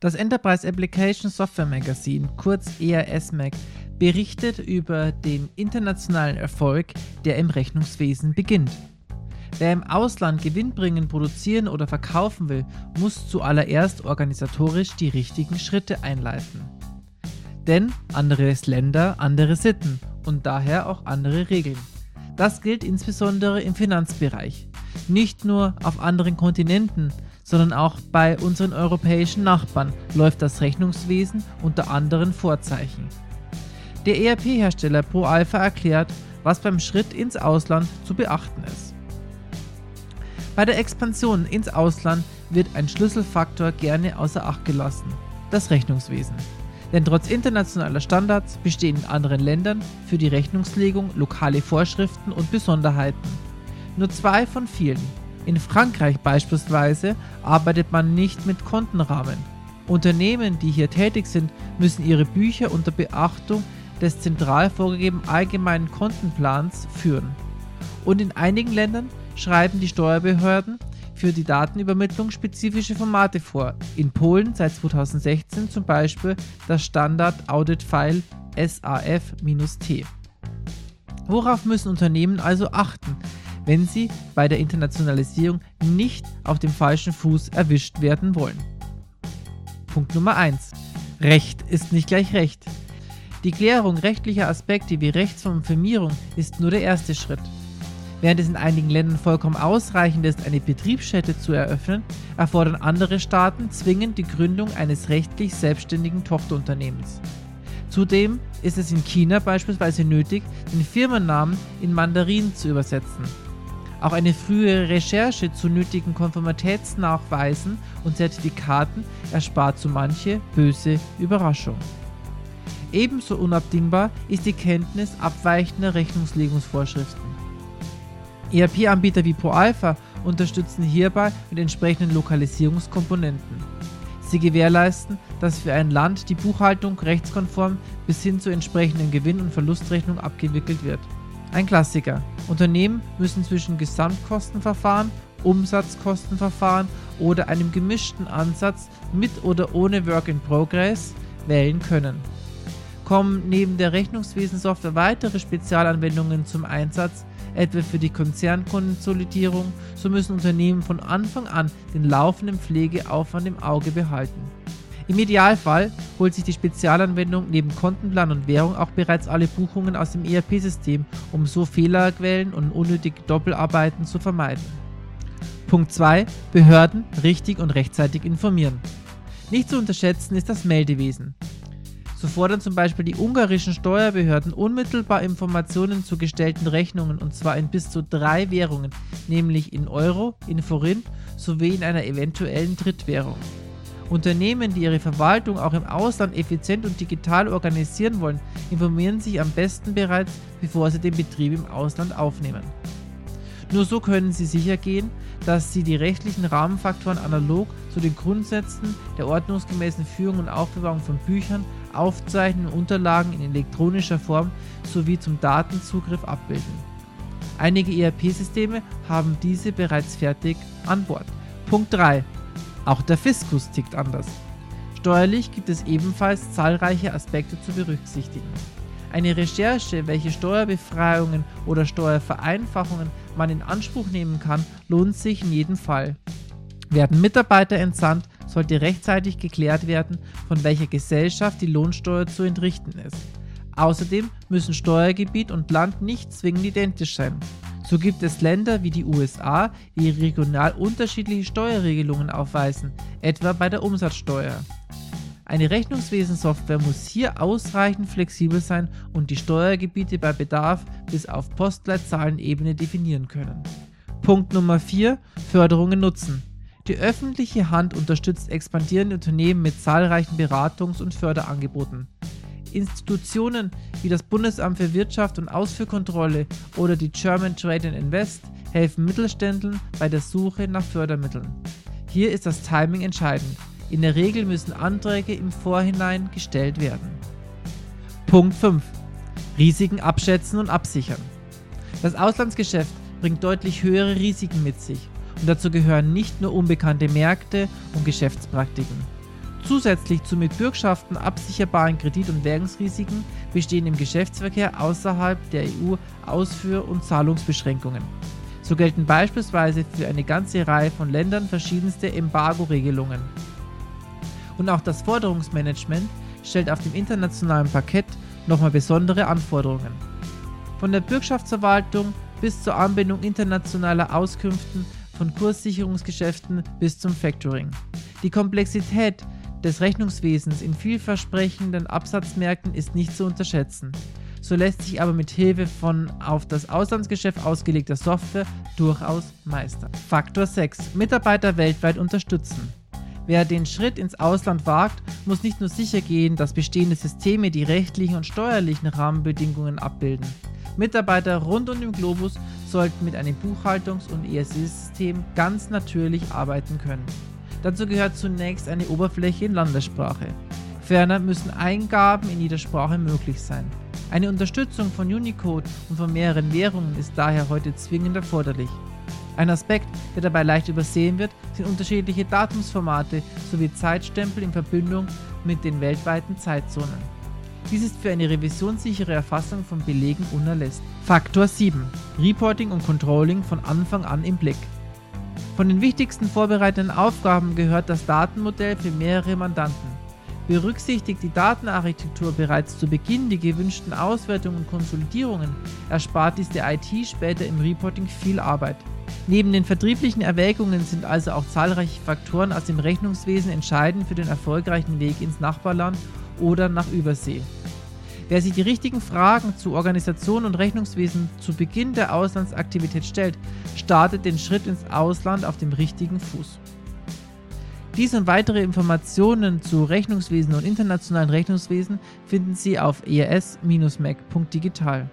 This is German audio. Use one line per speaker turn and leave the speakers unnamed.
Das Enterprise Application Software Magazine, kurz ERS-Mag, berichtet über den internationalen Erfolg, der im Rechnungswesen beginnt. Wer im Ausland gewinnbringend produzieren oder verkaufen will, muss zuallererst organisatorisch die richtigen Schritte einleiten. Denn anderes Länder, andere Sitten und daher auch andere Regeln. Das gilt insbesondere im Finanzbereich. Nicht nur auf anderen Kontinenten, sondern auch bei unseren europäischen Nachbarn läuft das Rechnungswesen unter anderen Vorzeichen. Der ERP-Hersteller ProAlpha erklärt, was beim Schritt ins Ausland zu beachten ist. Bei der Expansion ins Ausland wird ein Schlüsselfaktor gerne außer Acht gelassen, das Rechnungswesen. Denn trotz internationaler Standards bestehen in anderen Ländern für die Rechnungslegung lokale Vorschriften und Besonderheiten. Nur zwei von vielen in Frankreich beispielsweise arbeitet man nicht mit Kontenrahmen. Unternehmen, die hier tätig sind, müssen ihre Bücher unter Beachtung des zentral vorgegebenen allgemeinen Kontenplans führen. Und in einigen Ländern schreiben die Steuerbehörden für die Datenübermittlung spezifische Formate vor. In Polen seit 2016 zum Beispiel das Standard Audit File SAF-T. Worauf müssen Unternehmen also achten, wenn sie bei der Internationalisierung nicht auf dem falschen Fuß erwischt werden wollen. Punkt Nummer 1. Recht ist nicht gleich Recht. Die Klärung rechtlicher Aspekte wie Rechtsformfirmierung ist nur der erste Schritt. Während es in einigen Ländern vollkommen ausreichend ist, eine Betriebsstätte zu eröffnen, erfordern andere Staaten zwingend die Gründung eines rechtlich selbstständigen Tochterunternehmens. Zudem ist es in China beispielsweise nötig, den Firmennamen in Mandarin zu übersetzen. Auch eine frühe Recherche zu nötigen Konformitätsnachweisen und Zertifikaten erspart so manche böse Überraschung. Ebenso unabdingbar ist die Kenntnis abweichender Rechnungslegungsvorschriften. ERP-Anbieter wie ProAlpha unterstützen hierbei mit entsprechenden Lokalisierungskomponenten. Sie gewährleisten, dass für ein Land die Buchhaltung rechtskonform bis hin zur entsprechenden Gewinn- und Verlustrechnung abgewickelt wird. Ein Klassiker. Unternehmen müssen zwischen Gesamtkostenverfahren, Umsatzkostenverfahren oder einem gemischten Ansatz mit oder ohne Work in Progress wählen können. Kommen neben der Rechnungswesensoftware weitere Spezialanwendungen zum Einsatz, etwa für die Konzernkonsolidierung, so müssen Unternehmen von Anfang an den laufenden Pflegeaufwand im Auge behalten. Im Idealfall holt sich die Spezialanwendung neben Kontenplan und Währung auch bereits alle Buchungen aus dem ERP-System, um so Fehlerquellen und unnötige Doppelarbeiten zu vermeiden. Punkt 2. Behörden richtig und rechtzeitig informieren. Nicht zu unterschätzen ist das Meldewesen. So fordern zum Beispiel die ungarischen Steuerbehörden unmittelbar Informationen zu gestellten Rechnungen und zwar in bis zu drei Währungen, nämlich in Euro, in Forint sowie in einer eventuellen Drittwährung. Unternehmen, die ihre Verwaltung auch im Ausland effizient und digital organisieren wollen, informieren sich am besten bereits, bevor sie den Betrieb im Ausland aufnehmen. Nur so können sie sicher gehen, dass sie die rechtlichen Rahmenfaktoren analog zu den Grundsätzen der ordnungsgemäßen Führung und Aufbewahrung von Büchern, Aufzeichnungen und Unterlagen in elektronischer Form sowie zum Datenzugriff abbilden. Einige ERP-Systeme haben diese bereits fertig an Bord. Punkt 3. Auch der Fiskus tickt anders. Steuerlich gibt es ebenfalls zahlreiche Aspekte zu berücksichtigen. Eine Recherche, welche Steuerbefreiungen oder Steuervereinfachungen man in Anspruch nehmen kann, lohnt sich in jedem Fall. Werden Mitarbeiter entsandt, sollte rechtzeitig geklärt werden, von welcher Gesellschaft die Lohnsteuer zu entrichten ist. Außerdem müssen Steuergebiet und Land nicht zwingend identisch sein. So gibt es Länder wie die USA, die regional unterschiedliche Steuerregelungen aufweisen, etwa bei der Umsatzsteuer. Eine Rechnungswesensoftware muss hier ausreichend flexibel sein und die Steuergebiete bei Bedarf bis auf Postleitzahlenebene definieren können. Punkt Nummer 4. Förderungen nutzen. Die öffentliche Hand unterstützt expandierende Unternehmen mit zahlreichen Beratungs- und Förderangeboten. Institutionen wie das Bundesamt für Wirtschaft und Ausfuhrkontrolle oder die German Trade and Invest helfen Mittelständlern bei der Suche nach Fördermitteln. Hier ist das Timing entscheidend. In der Regel müssen Anträge im Vorhinein gestellt werden. Punkt 5. Risiken abschätzen und absichern. Das Auslandsgeschäft bringt deutlich höhere Risiken mit sich und dazu gehören nicht nur unbekannte Märkte und Geschäftspraktiken. Zusätzlich zu mit Bürgschaften absicherbaren Kredit- und Währungsrisiken bestehen im Geschäftsverkehr außerhalb der EU Ausfuhr- und Zahlungsbeschränkungen. So gelten beispielsweise für eine ganze Reihe von Ländern verschiedenste Embargo-Regelungen. Und auch das Forderungsmanagement stellt auf dem internationalen Parkett nochmal besondere Anforderungen. Von der Bürgschaftsverwaltung bis zur Anbindung internationaler Auskünften von Kurssicherungsgeschäften bis zum Factoring. Die Komplexität des Rechnungswesens in vielversprechenden Absatzmärkten ist nicht zu unterschätzen. So lässt sich aber mit Hilfe von auf das Auslandsgeschäft ausgelegter Software durchaus meistern. Faktor 6. Mitarbeiter weltweit unterstützen. Wer den Schritt ins Ausland wagt, muss nicht nur sicher gehen, dass bestehende Systeme die rechtlichen und steuerlichen Rahmenbedingungen abbilden. Mitarbeiter rund um den Globus sollten mit einem Buchhaltungs- und ESC-System ganz natürlich arbeiten können. Dazu gehört zunächst eine Oberfläche in Landessprache. Ferner müssen Eingaben in jeder Sprache möglich sein. Eine Unterstützung von Unicode und von mehreren Währungen ist daher heute zwingend erforderlich. Ein Aspekt, der dabei leicht übersehen wird, sind unterschiedliche Datumsformate sowie Zeitstempel in Verbindung mit den weltweiten Zeitzonen. Dies ist für eine revisionssichere Erfassung von Belegen unerlässlich. Faktor 7. Reporting und Controlling von Anfang an im Blick. Von den wichtigsten vorbereitenden Aufgaben gehört das Datenmodell für mehrere Mandanten. Berücksichtigt die Datenarchitektur bereits zu Beginn die gewünschten Auswertungen und Konsolidierungen, erspart dies der IT später im Reporting viel Arbeit. Neben den vertrieblichen Erwägungen sind also auch zahlreiche Faktoren aus dem Rechnungswesen entscheidend für den erfolgreichen Weg ins Nachbarland oder nach Übersee. Wer sich die richtigen Fragen zu Organisation und Rechnungswesen zu Beginn der Auslandsaktivität stellt, startet den Schritt ins Ausland auf dem richtigen Fuß. Dies und weitere Informationen zu Rechnungswesen und internationalen Rechnungswesen finden Sie auf es-mac.digital.